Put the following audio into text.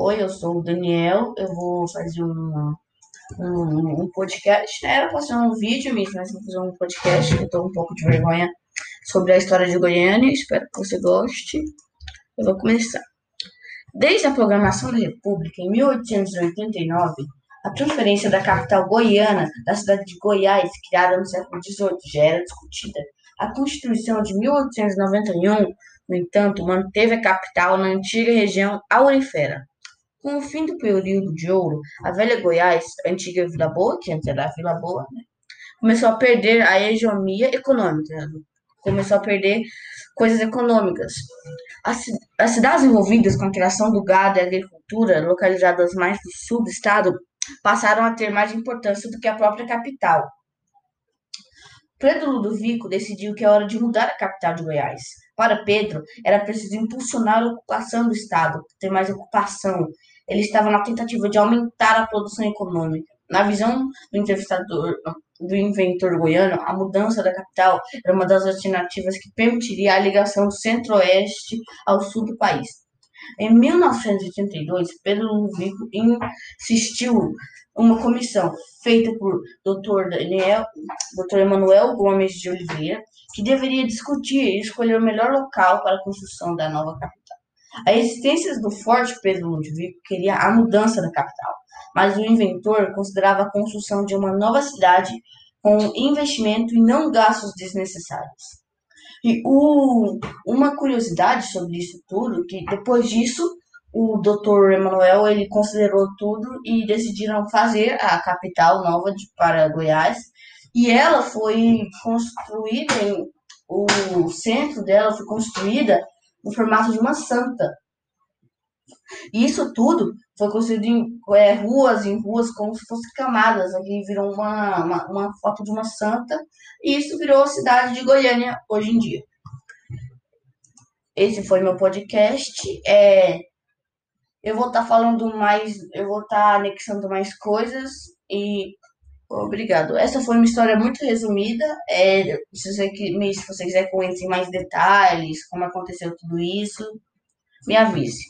Oi, eu sou o Daniel. Eu vou fazer um, um, um podcast. Era pra ser um vídeo mesmo, mas vou fazer um podcast. Eu tô um pouco de vergonha sobre a história de Goiânia. Espero que você goste. Eu vou começar. Desde a programação da República, em 1889, a transferência da capital goiana da cidade de Goiás, criada no século XVIII, já era discutida. A Constituição de 1891, no entanto, manteve a capital na antiga região aurifera. Com o fim do período de ouro, a velha Goiás, antiga Vila Boa, que antes era Vila Boa, né, começou a perder a hegemonia econômica, começou a perder coisas econômicas. As, as cidades envolvidas com a criação do gado e agricultura, localizadas mais do sul do estado, passaram a ter mais importância do que a própria capital. Pedro Ludovico decidiu que é hora de mudar a capital de Goiás. Para Pedro, era preciso impulsionar a ocupação do Estado, ter mais ocupação. Ele estava na tentativa de aumentar a produção econômica. Na visão do entrevistador, do inventor goiano, a mudança da capital era uma das alternativas que permitiria a ligação do centro-oeste ao sul do país. Em 1982, Pedro Ludovico insistiu uma comissão feita por Dr. Daniel, Dr. Emanuel Gomes de Oliveira, que deveria discutir e escolher o melhor local para a construção da nova capital. A existência do Forte Pedro Ludovico queria a mudança da capital, mas o inventor considerava a construção de uma nova cidade com investimento e não gastos desnecessários. E o, uma curiosidade sobre isso tudo, que depois disso o Dr. Emanuel ele considerou tudo e decidiram fazer a capital nova de, para Goiás. E ela foi construída, em, o centro dela foi construída no formato de uma santa. E isso tudo foi construído em é, ruas, em ruas como se fossem camadas. Aqui virou uma, uma, uma foto de uma santa. E isso virou a cidade de Goiânia hoje em dia. Esse foi meu podcast. É, eu vou estar tá falando mais, eu vou estar tá anexando mais coisas e obrigado. Essa foi uma história muito resumida. É, se, você, se você quiser conhecer mais detalhes, como aconteceu tudo isso, me avise.